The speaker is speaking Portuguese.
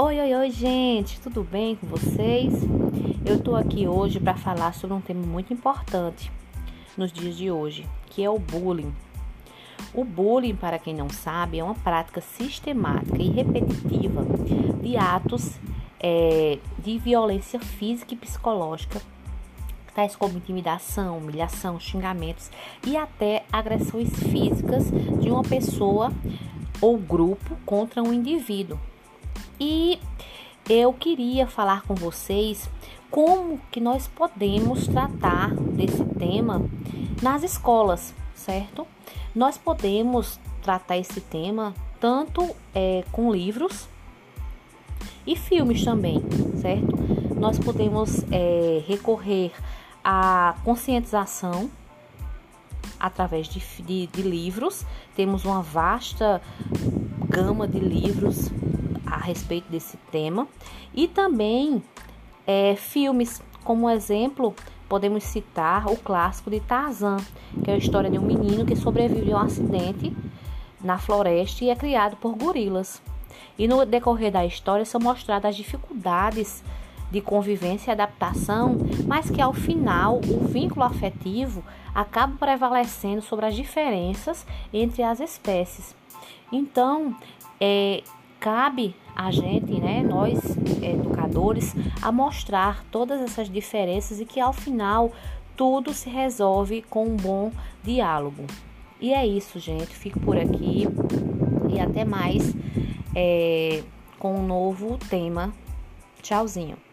Oi, oi, oi, gente, tudo bem com vocês? Eu tô aqui hoje para falar sobre um tema muito importante nos dias de hoje, que é o bullying. O bullying, para quem não sabe, é uma prática sistemática e repetitiva de atos é, de violência física e psicológica, tais como intimidação, humilhação, xingamentos e até agressões físicas de uma pessoa ou grupo contra um indivíduo e eu queria falar com vocês como que nós podemos tratar desse tema nas escolas, certo? Nós podemos tratar esse tema tanto é, com livros e filmes também, certo? Nós podemos é, recorrer à conscientização através de, de, de livros. Temos uma vasta gama de livros respeito desse tema e também é, filmes. Como exemplo, podemos citar o clássico de Tarzan, que é a história de um menino que sobrevive a um acidente na floresta e é criado por gorilas. E no decorrer da história são mostradas as dificuldades de convivência e adaptação, mas que ao final o vínculo afetivo acaba prevalecendo sobre as diferenças entre as espécies. Então, é, cabe a gente, né, nós educadores, a mostrar todas essas diferenças e que ao final tudo se resolve com um bom diálogo. E é isso, gente. Fico por aqui e até mais é, com um novo tema. Tchauzinho.